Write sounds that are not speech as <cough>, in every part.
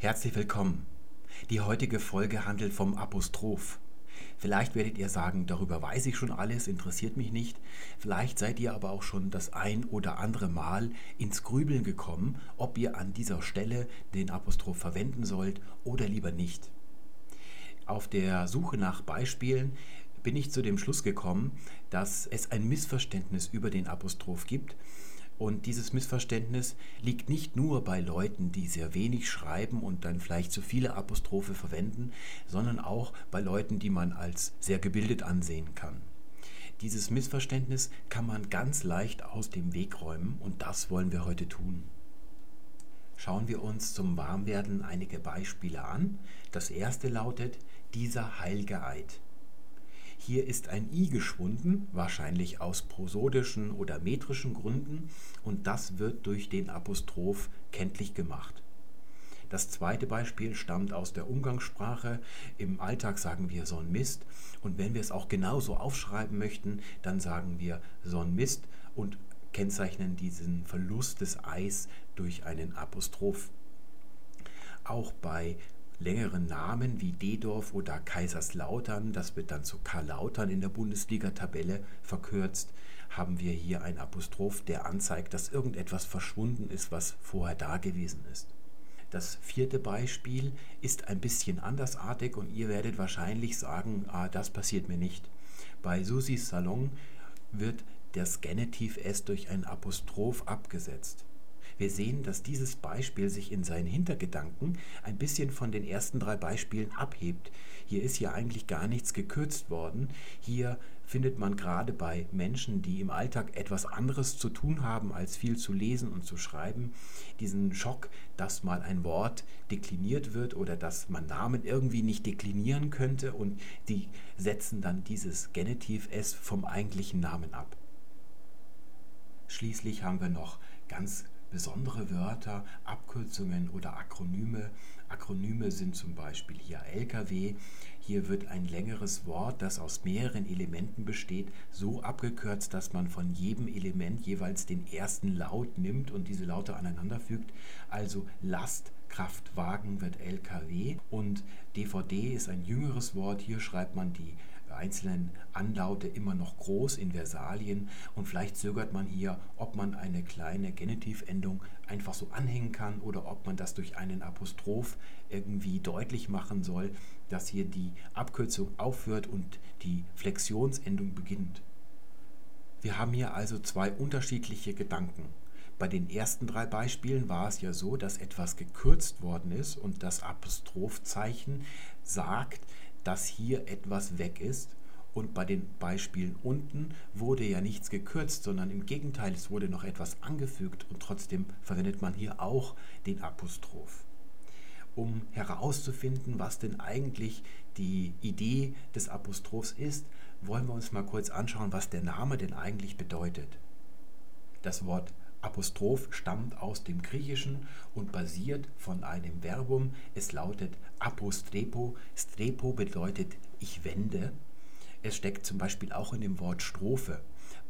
Herzlich willkommen. Die heutige Folge handelt vom Apostroph. Vielleicht werdet ihr sagen, darüber weiß ich schon alles, interessiert mich nicht. Vielleicht seid ihr aber auch schon das ein oder andere Mal ins Grübeln gekommen, ob ihr an dieser Stelle den Apostroph verwenden sollt oder lieber nicht. Auf der Suche nach Beispielen bin ich zu dem Schluss gekommen, dass es ein Missverständnis über den Apostroph gibt und dieses Missverständnis liegt nicht nur bei Leuten, die sehr wenig schreiben und dann vielleicht zu viele Apostrophe verwenden, sondern auch bei Leuten, die man als sehr gebildet ansehen kann. Dieses Missverständnis kann man ganz leicht aus dem Weg räumen und das wollen wir heute tun. Schauen wir uns zum Warmwerden einige Beispiele an. Das erste lautet dieser heilige Eid. Hier ist ein i geschwunden, wahrscheinlich aus prosodischen oder metrischen Gründen, und das wird durch den Apostroph kenntlich gemacht. Das zweite Beispiel stammt aus der Umgangssprache. Im Alltag sagen wir so ein Mist. Und wenn wir es auch genauso aufschreiben möchten, dann sagen wir so ein Mist und kennzeichnen diesen Verlust des Eis durch einen Apostroph. Auch bei längeren Namen wie Dedorf oder Kaiserslautern, das wird dann zu Karl Lautern in der Bundesliga-Tabelle verkürzt, haben wir hier ein Apostroph, der anzeigt, dass irgendetwas verschwunden ist, was vorher da gewesen ist. Das vierte Beispiel ist ein bisschen andersartig und ihr werdet wahrscheinlich sagen, ah, das passiert mir nicht. Bei Susis Salon wird das Genitiv S durch ein Apostroph abgesetzt. Wir sehen, dass dieses Beispiel sich in seinen Hintergedanken ein bisschen von den ersten drei Beispielen abhebt. Hier ist ja eigentlich gar nichts gekürzt worden. Hier findet man gerade bei Menschen, die im Alltag etwas anderes zu tun haben, als viel zu lesen und zu schreiben, diesen Schock, dass mal ein Wort dekliniert wird oder dass man Namen irgendwie nicht deklinieren könnte und die setzen dann dieses Genitiv S vom eigentlichen Namen ab. Schließlich haben wir noch ganz besondere Wörter, Abkürzungen oder Akronyme. Akronyme sind zum Beispiel hier LKW. Hier wird ein längeres Wort, das aus mehreren Elementen besteht, so abgekürzt, dass man von jedem Element jeweils den ersten Laut nimmt und diese Laute aneinanderfügt. Also Lastkraftwagen wird LKW und DVD ist ein jüngeres Wort. Hier schreibt man die einzelnen Anlaute immer noch groß in Versalien und vielleicht zögert man hier, ob man eine kleine Genitivendung einfach so anhängen kann oder ob man das durch einen Apostroph irgendwie deutlich machen soll, dass hier die Abkürzung aufhört und die Flexionsendung beginnt. Wir haben hier also zwei unterschiedliche Gedanken. Bei den ersten drei Beispielen war es ja so, dass etwas gekürzt worden ist und das Apostrophzeichen sagt, dass hier etwas weg ist. Und bei den Beispielen unten wurde ja nichts gekürzt, sondern im Gegenteil, es wurde noch etwas angefügt und trotzdem verwendet man hier auch den Apostroph. Um herauszufinden, was denn eigentlich die Idee des Apostrophs ist, wollen wir uns mal kurz anschauen, was der Name denn eigentlich bedeutet. Das Wort Apostroph stammt aus dem Griechischen und basiert von einem Verbum. Es lautet apostrepo. Strepo bedeutet ich wende. Es steckt zum Beispiel auch in dem Wort Strophe.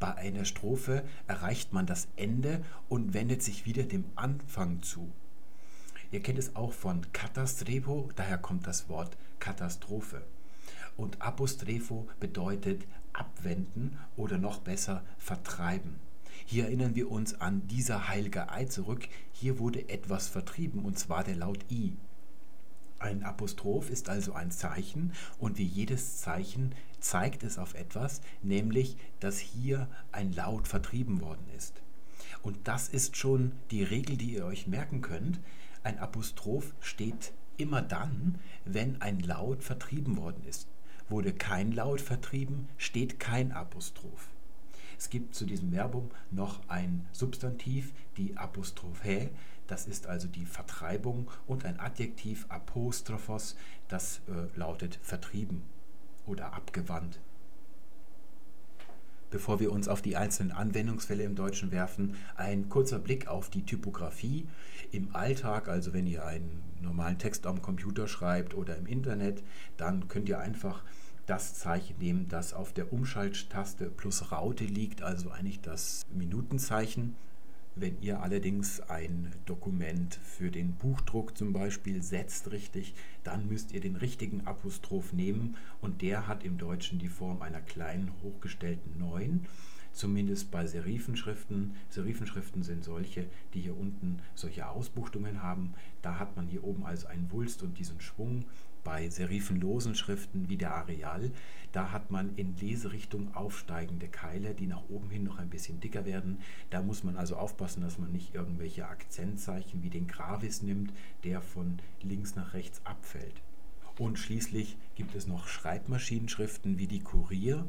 Bei einer Strophe erreicht man das Ende und wendet sich wieder dem Anfang zu. Ihr kennt es auch von Katastrepo, daher kommt das Wort Katastrophe. Und Apostrepho bedeutet abwenden oder noch besser vertreiben. Hier erinnern wir uns an dieser heilige Ei zurück. Hier wurde etwas vertrieben, und zwar der Laut I. Ein Apostroph ist also ein Zeichen und wie jedes Zeichen zeigt es auf etwas, nämlich dass hier ein Laut vertrieben worden ist. Und das ist schon die Regel, die ihr euch merken könnt. Ein Apostroph steht immer dann, wenn ein Laut vertrieben worden ist. Wurde kein Laut vertrieben, steht kein Apostroph. Es gibt zu diesem Verbum noch ein Substantiv, die Apostrophe, das ist also die Vertreibung, und ein Adjektiv Apostrophos, das äh, lautet vertrieben oder abgewandt. Bevor wir uns auf die einzelnen Anwendungsfälle im Deutschen werfen, ein kurzer Blick auf die Typografie. Im Alltag, also wenn ihr einen normalen Text am Computer schreibt oder im Internet, dann könnt ihr einfach das Zeichen nehmen, das auf der Umschalttaste plus Raute liegt, also eigentlich das Minutenzeichen. Wenn ihr allerdings ein Dokument für den Buchdruck zum Beispiel setzt richtig, dann müsst ihr den richtigen Apostroph nehmen und der hat im Deutschen die Form einer kleinen hochgestellten 9 zumindest bei Serifenschriften. Serifenschriften sind solche, die hier unten solche Ausbuchtungen haben. Da hat man hier oben also einen Wulst und diesen Schwung. Bei serifenlosen Schriften wie der Areal, da hat man in Leserichtung aufsteigende Keile, die nach oben hin noch ein bisschen dicker werden. Da muss man also aufpassen, dass man nicht irgendwelche Akzentzeichen wie den Gravis nimmt, der von links nach rechts abfällt. Und schließlich gibt es noch Schreibmaschinenschriften wie die Kurier.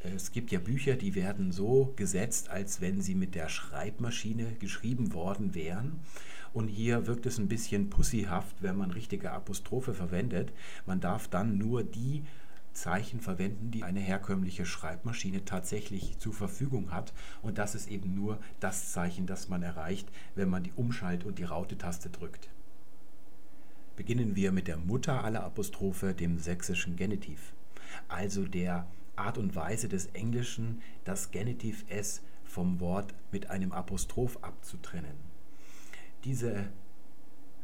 Es gibt ja Bücher, die werden so gesetzt, als wenn sie mit der Schreibmaschine geschrieben worden wären. Und hier wirkt es ein bisschen pussyhaft, wenn man richtige Apostrophe verwendet. Man darf dann nur die Zeichen verwenden, die eine herkömmliche Schreibmaschine tatsächlich zur Verfügung hat. Und das ist eben nur das Zeichen, das man erreicht, wenn man die Umschalt- und die Raute-Taste drückt. Beginnen wir mit der Mutter aller Apostrophe, dem sächsischen Genitiv. Also der Art und Weise des Englischen, das Genitiv S vom Wort mit einem Apostroph abzutrennen. Diese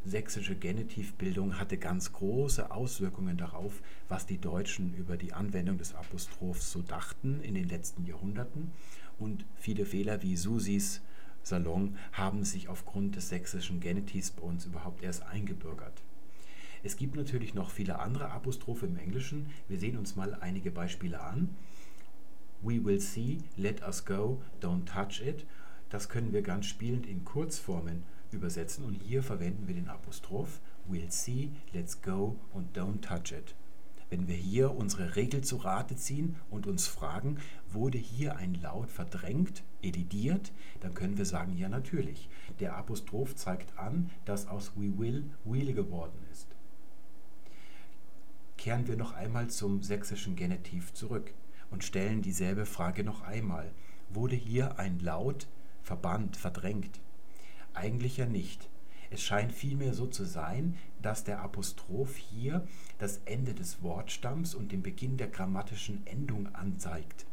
sächsische Genitivbildung hatte ganz große Auswirkungen darauf, was die Deutschen über die Anwendung des Apostrophs so dachten in den letzten Jahrhunderten. Und viele Fehler wie Susis Salon haben sich aufgrund des sächsischen Genitivs bei uns überhaupt erst eingebürgert. Es gibt natürlich noch viele andere Apostrophe im Englischen. Wir sehen uns mal einige Beispiele an. We will see, let us go, don't touch it. Das können wir ganz spielend in Kurzformen übersetzen und hier verwenden wir den Apostroph We'll see, let's go und don't touch it. Wenn wir hier unsere Regel zu Rate ziehen und uns fragen, wurde hier ein Laut verdrängt, edidiert, dann können wir sagen, ja natürlich. Der Apostroph zeigt an, dass aus we will will geworden ist kehren wir noch einmal zum sächsischen Genitiv zurück und stellen dieselbe Frage noch einmal. Wurde hier ein Laut verbannt, verdrängt? Eigentlich ja nicht. Es scheint vielmehr so zu sein, dass der Apostroph hier das Ende des Wortstamms und den Beginn der grammatischen Endung anzeigt.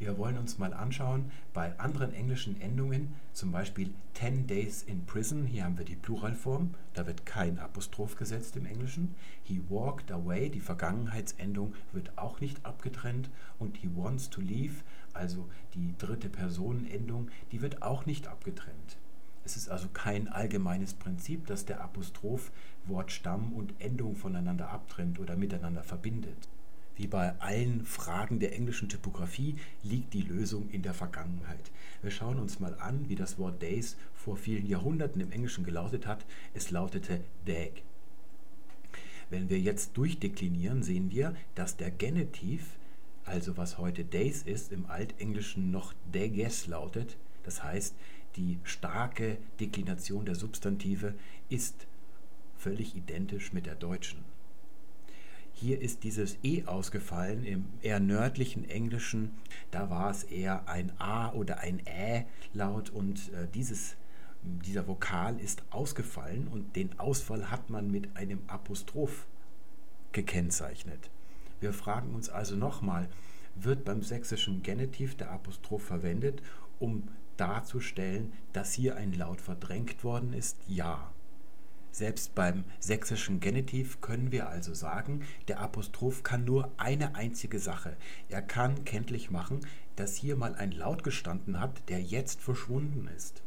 Wir wollen uns mal anschauen, bei anderen englischen Endungen, zum Beispiel 10 days in prison, hier haben wir die Pluralform, da wird kein Apostroph gesetzt im Englischen. He walked away, die Vergangenheitsendung wird auch nicht abgetrennt und he wants to leave, also die dritte Personenendung, die wird auch nicht abgetrennt. Es ist also kein allgemeines Prinzip, dass der Apostroph Wortstamm und Endung voneinander abtrennt oder miteinander verbindet. Wie bei allen Fragen der englischen Typografie liegt die Lösung in der Vergangenheit. Wir schauen uns mal an, wie das Wort days vor vielen Jahrhunderten im Englischen gelautet hat. Es lautete dag. Wenn wir jetzt durchdeklinieren, sehen wir, dass der Genitiv, also was heute days ist, im Altenglischen noch dages lautet. Das heißt, die starke Deklination der Substantive ist völlig identisch mit der deutschen. Hier ist dieses E ausgefallen im eher nördlichen Englischen. Da war es eher ein A oder ein Ä laut und äh, dieses, dieser Vokal ist ausgefallen und den Ausfall hat man mit einem Apostroph gekennzeichnet. Wir fragen uns also nochmal, wird beim sächsischen Genitiv der Apostroph verwendet, um darzustellen, dass hier ein Laut verdrängt worden ist? Ja. Selbst beim sächsischen Genitiv können wir also sagen, der Apostroph kann nur eine einzige Sache. Er kann kenntlich machen, dass hier mal ein Laut gestanden hat, der jetzt verschwunden ist.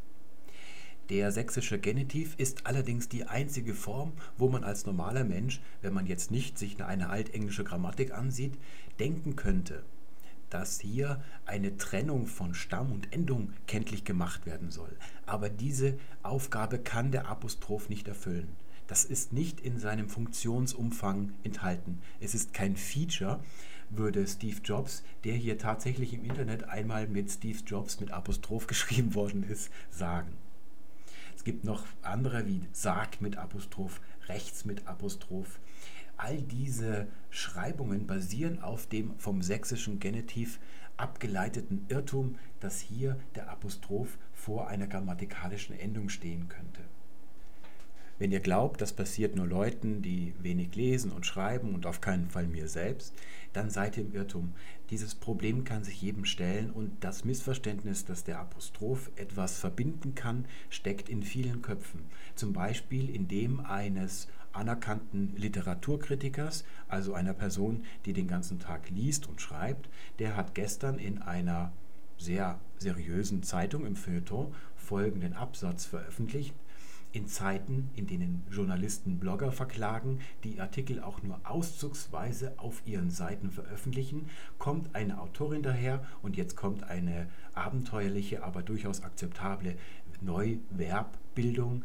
Der sächsische Genitiv ist allerdings die einzige Form, wo man als normaler Mensch, wenn man jetzt nicht sich eine altenglische Grammatik ansieht, denken könnte, dass hier eine Trennung von Stamm und Endung kenntlich gemacht werden soll. Aber diese Aufgabe kann der Apostroph nicht erfüllen. Das ist nicht in seinem Funktionsumfang enthalten. Es ist kein Feature, würde Steve Jobs, der hier tatsächlich im Internet einmal mit Steve Jobs mit Apostroph <laughs> geschrieben worden ist, sagen. Es gibt noch andere wie Sarg mit Apostroph, rechts mit Apostroph. All diese Schreibungen basieren auf dem vom sächsischen Genitiv abgeleiteten Irrtum, dass hier der Apostroph vor einer grammatikalischen Endung stehen könnte. Wenn ihr glaubt, das passiert nur Leuten, die wenig lesen und schreiben und auf keinen Fall mir selbst, dann seid ihr im Irrtum. Dieses Problem kann sich jedem stellen und das Missverständnis, dass der Apostroph etwas verbinden kann, steckt in vielen Köpfen. Zum Beispiel in dem eines anerkannten Literaturkritikers, also einer Person, die den ganzen Tag liest und schreibt. Der hat gestern in einer sehr seriösen Zeitung im Feuilleton folgenden Absatz veröffentlicht. In Zeiten, in denen Journalisten Blogger verklagen, die Artikel auch nur auszugsweise auf ihren Seiten veröffentlichen, kommt eine Autorin daher und jetzt kommt eine abenteuerliche, aber durchaus akzeptable Neuverbbildung,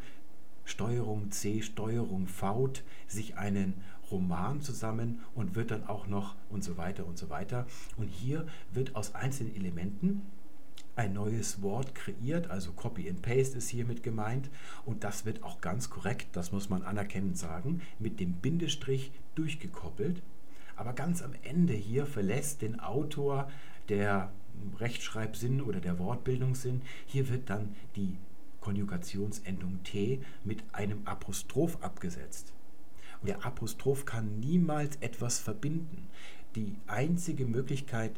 Steuerung C, Steuerung V, sich einen Roman zusammen und wird dann auch noch und so weiter und so weiter. Und hier wird aus einzelnen Elementen ein neues Wort kreiert, also Copy and Paste ist hiermit gemeint und das wird auch ganz korrekt, das muss man anerkennend sagen, mit dem Bindestrich durchgekoppelt. Aber ganz am Ende hier verlässt den Autor der Rechtschreibsinn oder der Wortbildungssinn. Hier wird dann die Konjugationsendung T mit einem Apostroph abgesetzt. Und der Apostroph kann niemals etwas verbinden. Die einzige Möglichkeit,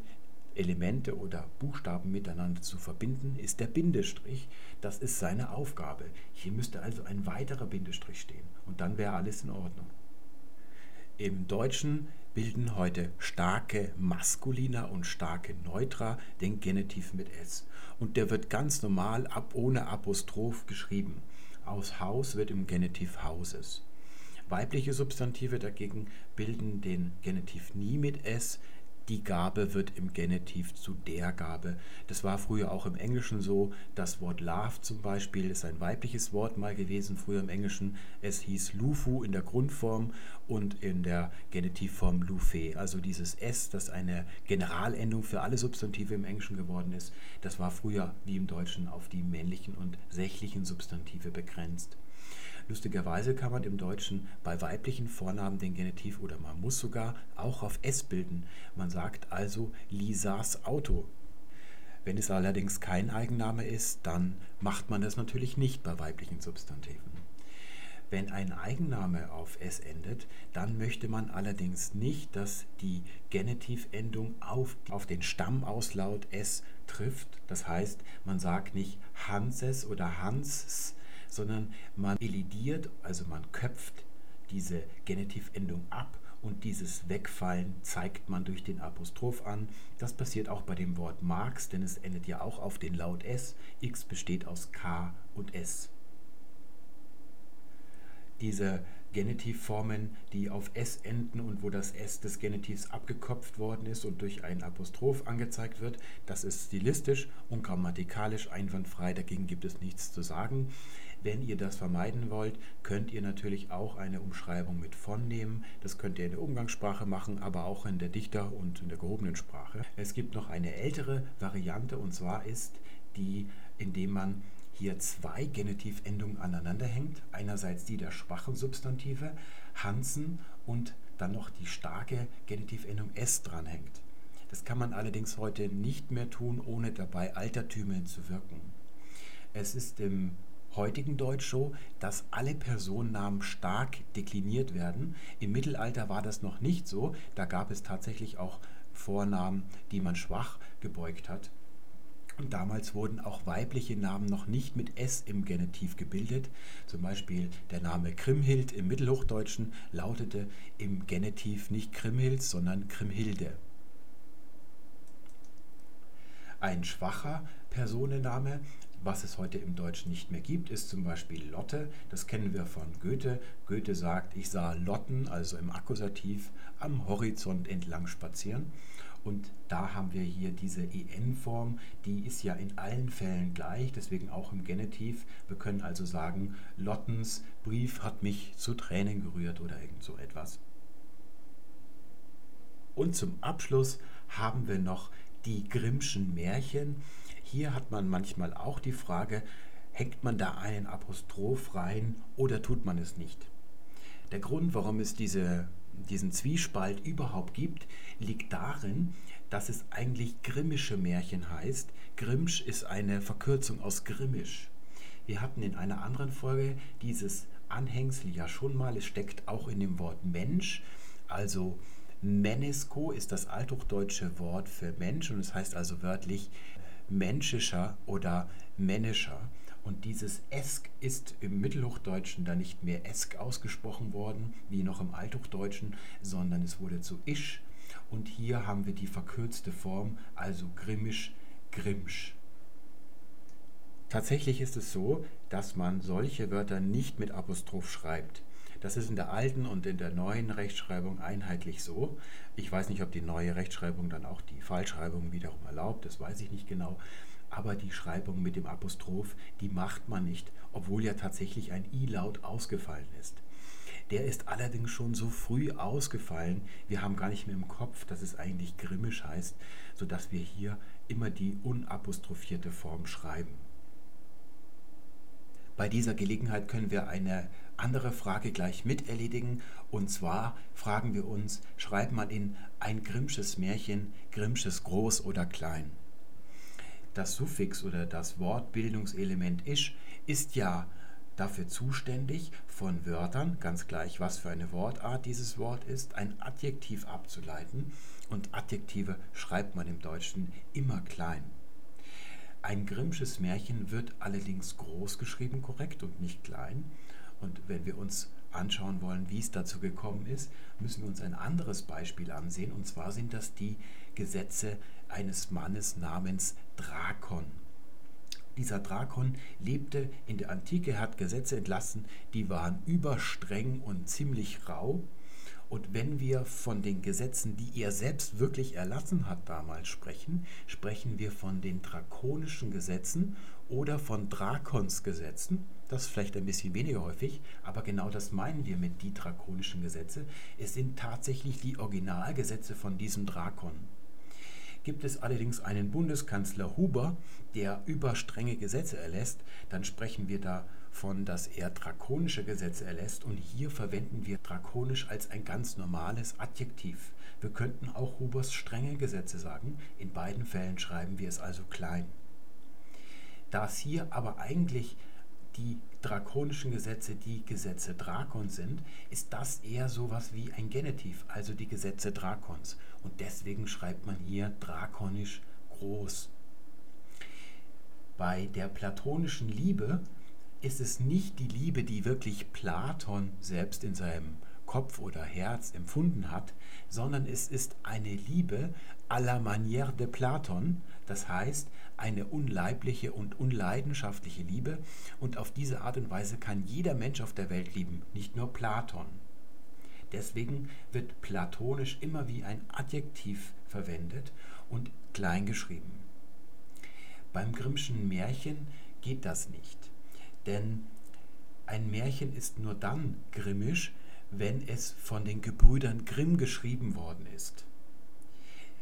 Elemente oder Buchstaben miteinander zu verbinden, ist der Bindestrich. Das ist seine Aufgabe. Hier müsste also ein weiterer Bindestrich stehen und dann wäre alles in Ordnung. Im Deutschen bilden heute starke Maskulina und starke Neutra den Genitiv mit S. Und der wird ganz normal ab ohne Apostroph geschrieben. Aus Haus wird im Genitiv Hauses. Weibliche Substantive dagegen bilden den Genitiv nie mit S, die Gabe wird im Genitiv zu der Gabe. Das war früher auch im Englischen so. Das Wort love zum Beispiel ist ein weibliches Wort mal gewesen, früher im Englischen. Es hieß Lufu in der Grundform und in der Genitivform Lufe. Also dieses S, das eine Generalendung für alle Substantive im Englischen geworden ist, das war früher wie im Deutschen auf die männlichen und sächlichen Substantive begrenzt. Lustigerweise kann man im Deutschen bei weiblichen Vornamen den Genitiv oder man muss sogar auch auf S bilden. Man sagt also Lisas Auto. Wenn es allerdings kein Eigenname ist, dann macht man das natürlich nicht bei weiblichen Substantiven. Wenn ein Eigenname auf S endet, dann möchte man allerdings nicht, dass die Genitivendung auf, auf den Stammauslaut S trifft. Das heißt, man sagt nicht Hanses oder Hans, sondern man elidiert, also man köpft diese Genitivendung ab und dieses Wegfallen zeigt man durch den Apostroph an. Das passiert auch bei dem Wort Marx, denn es endet ja auch auf den Laut S. X besteht aus K und S. Diese Genitivformen, die auf S enden und wo das S des Genitivs abgekopft worden ist und durch ein Apostroph angezeigt wird, das ist stilistisch und grammatikalisch einwandfrei, dagegen gibt es nichts zu sagen. Wenn ihr das vermeiden wollt, könnt ihr natürlich auch eine Umschreibung mit von nehmen. Das könnt ihr in der Umgangssprache machen, aber auch in der Dichter- und in der gehobenen Sprache. Es gibt noch eine ältere Variante und zwar ist die, indem man hier zwei Genitivendungen aneinander hängt. Einerseits die der schwachen Substantive, Hansen, und dann noch die starke Genitivendung S dranhängt. Das kann man allerdings heute nicht mehr tun, ohne dabei altertümlich zu wirken. Es ist im heutigen Deutsch so, dass alle Personennamen stark dekliniert werden. Im Mittelalter war das noch nicht so. Da gab es tatsächlich auch Vornamen, die man schwach gebeugt hat. Und damals wurden auch weibliche Namen noch nicht mit S im Genitiv gebildet. Zum Beispiel der Name Krimhild im Mittelhochdeutschen lautete im Genitiv nicht Krimhild, sondern Krimhilde. Ein schwacher Personenname was es heute im Deutschen nicht mehr gibt, ist zum Beispiel Lotte. Das kennen wir von Goethe. Goethe sagt, ich sah Lotten, also im Akkusativ, am Horizont entlang spazieren. Und da haben wir hier diese en-Form, die ist ja in allen Fällen gleich, deswegen auch im Genitiv. Wir können also sagen, Lottens Brief hat mich zu Tränen gerührt oder irgend so etwas. Und zum Abschluss haben wir noch die Grimmschen Märchen. Hier hat man manchmal auch die Frage, hängt man da einen Apostroph rein oder tut man es nicht? Der Grund, warum es diese, diesen Zwiespalt überhaupt gibt, liegt darin, dass es eigentlich grimmische Märchen heißt. Grimmsch ist eine Verkürzung aus Grimmisch. Wir hatten in einer anderen Folge dieses Anhängsel ja schon mal. Es steckt auch in dem Wort Mensch. Also Menesko ist das althochdeutsche Wort für Mensch und es heißt also wörtlich menschischer oder männischer. Und dieses Esk ist im Mittelhochdeutschen dann nicht mehr Esk ausgesprochen worden, wie noch im Althochdeutschen, sondern es wurde zu Isch. Und hier haben wir die verkürzte Form, also Grimmisch, Grimsch. Tatsächlich ist es so, dass man solche Wörter nicht mit Apostroph schreibt. Das ist in der alten und in der neuen Rechtschreibung einheitlich so. Ich weiß nicht, ob die neue Rechtschreibung dann auch die Falschschreibung wiederum erlaubt, das weiß ich nicht genau aber die Schreibung mit dem Apostroph, die macht man nicht, obwohl ja tatsächlich ein I-Laut ausgefallen ist. Der ist allerdings schon so früh ausgefallen, wir haben gar nicht mehr im Kopf, dass es eigentlich grimmisch heißt, sodass wir hier immer die unapostrophierte Form schreiben. Bei dieser Gelegenheit können wir eine andere Frage gleich mit erledigen. Und zwar fragen wir uns, schreibt man in ein Grimmsches Märchen, Grimmsches groß oder klein? das Suffix oder das Wortbildungselement isch ist ja dafür zuständig, von Wörtern, ganz gleich was für eine Wortart dieses Wort ist, ein Adjektiv abzuleiten. Und Adjektive schreibt man im Deutschen immer klein. Ein Grimmsches Märchen wird allerdings groß geschrieben, korrekt und nicht klein. Und wenn wir uns anschauen wollen, wie es dazu gekommen ist, müssen wir uns ein anderes Beispiel ansehen. Und zwar sind das die Gesetze eines Mannes namens Drakon. Dieser Drakon lebte in der Antike, hat Gesetze entlassen, die waren überstreng und ziemlich rau. Und wenn wir von den Gesetzen, die er selbst wirklich erlassen hat damals sprechen, sprechen wir von den drakonischen Gesetzen oder von Drakonsgesetzen. Das ist vielleicht ein bisschen weniger häufig, aber genau das meinen wir mit die drakonischen Gesetze. Es sind tatsächlich die Originalgesetze von diesem Drakon. Gibt es allerdings einen Bundeskanzler Huber, der überstrenge Gesetze erlässt, dann sprechen wir davon, dass er drakonische Gesetze erlässt und hier verwenden wir drakonisch als ein ganz normales Adjektiv. Wir könnten auch Hubers strenge Gesetze sagen, in beiden Fällen schreiben wir es also klein. Da es hier aber eigentlich die drakonischen Gesetze die Gesetze Drakons sind, ist das eher sowas wie ein Genitiv, also die Gesetze Drakons. Und deswegen schreibt man hier drakonisch groß. Bei der platonischen Liebe ist es nicht die Liebe, die wirklich Platon selbst in seinem Kopf oder Herz empfunden hat, sondern es ist eine Liebe à la manière de Platon, das heißt eine unleibliche und unleidenschaftliche Liebe und auf diese Art und Weise kann jeder Mensch auf der Welt lieben, nicht nur Platon. Deswegen wird platonisch immer wie ein Adjektiv verwendet und klein geschrieben. Beim Grimmschen Märchen geht das nicht, denn ein Märchen ist nur dann grimmisch, wenn es von den Gebrüdern Grimm geschrieben worden ist.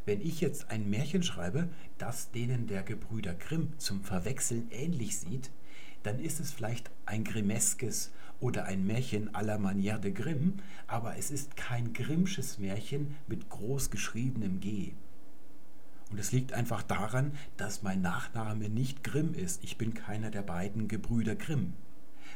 Wenn ich jetzt ein Märchen schreibe, das denen der Gebrüder Grimm zum Verwechseln ähnlich sieht, dann ist es vielleicht ein Grimmeskes oder ein Märchen à la Manière de Grimm, aber es ist kein Grimmsches Märchen mit groß geschriebenem G. Und es liegt einfach daran, dass mein Nachname nicht Grimm ist. Ich bin keiner der beiden Gebrüder Grimm.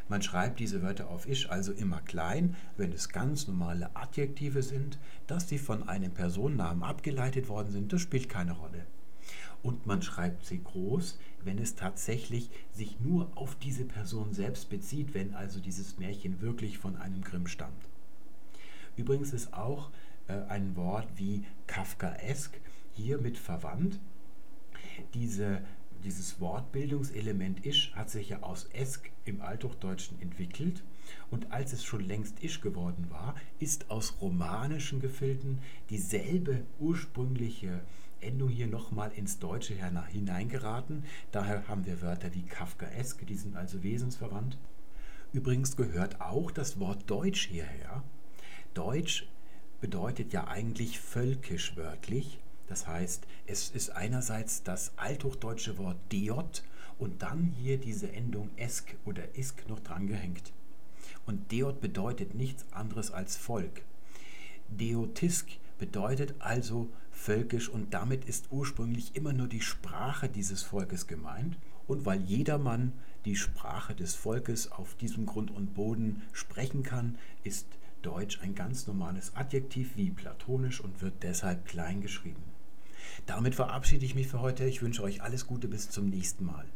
Man schreibt diese Wörter auf Ich also immer klein, wenn es ganz normale Adjektive sind, dass sie von einem Personennamen abgeleitet worden sind, das spielt keine Rolle. Und man schreibt sie groß, wenn es tatsächlich sich nur auf diese Person selbst bezieht, wenn also dieses Märchen wirklich von einem Grimm stammt. Übrigens ist auch äh, ein Wort wie Kafkaesk hiermit verwandt. Diese dieses Wortbildungselement isch hat sich ja aus esk im Althochdeutschen entwickelt und als es schon längst isch geworden war, ist aus romanischen Gefilden dieselbe ursprüngliche Endung hier nochmal ins Deutsche hineingeraten. Daher haben wir Wörter wie Kafkaesk, die sind also wesensverwandt. Übrigens gehört auch das Wort Deutsch hierher. Deutsch bedeutet ja eigentlich völkisch wörtlich das heißt, es ist einerseits das althochdeutsche Wort Deot und dann hier diese Endung esk oder isk noch dran gehängt. Und Deot bedeutet nichts anderes als Volk. Deotisk bedeutet also völkisch und damit ist ursprünglich immer nur die Sprache dieses Volkes gemeint. Und weil jedermann die Sprache des Volkes auf diesem Grund und Boden sprechen kann, ist Deutsch ein ganz normales Adjektiv wie platonisch und wird deshalb klein geschrieben. Damit verabschiede ich mich für heute. Ich wünsche euch alles Gute bis zum nächsten Mal.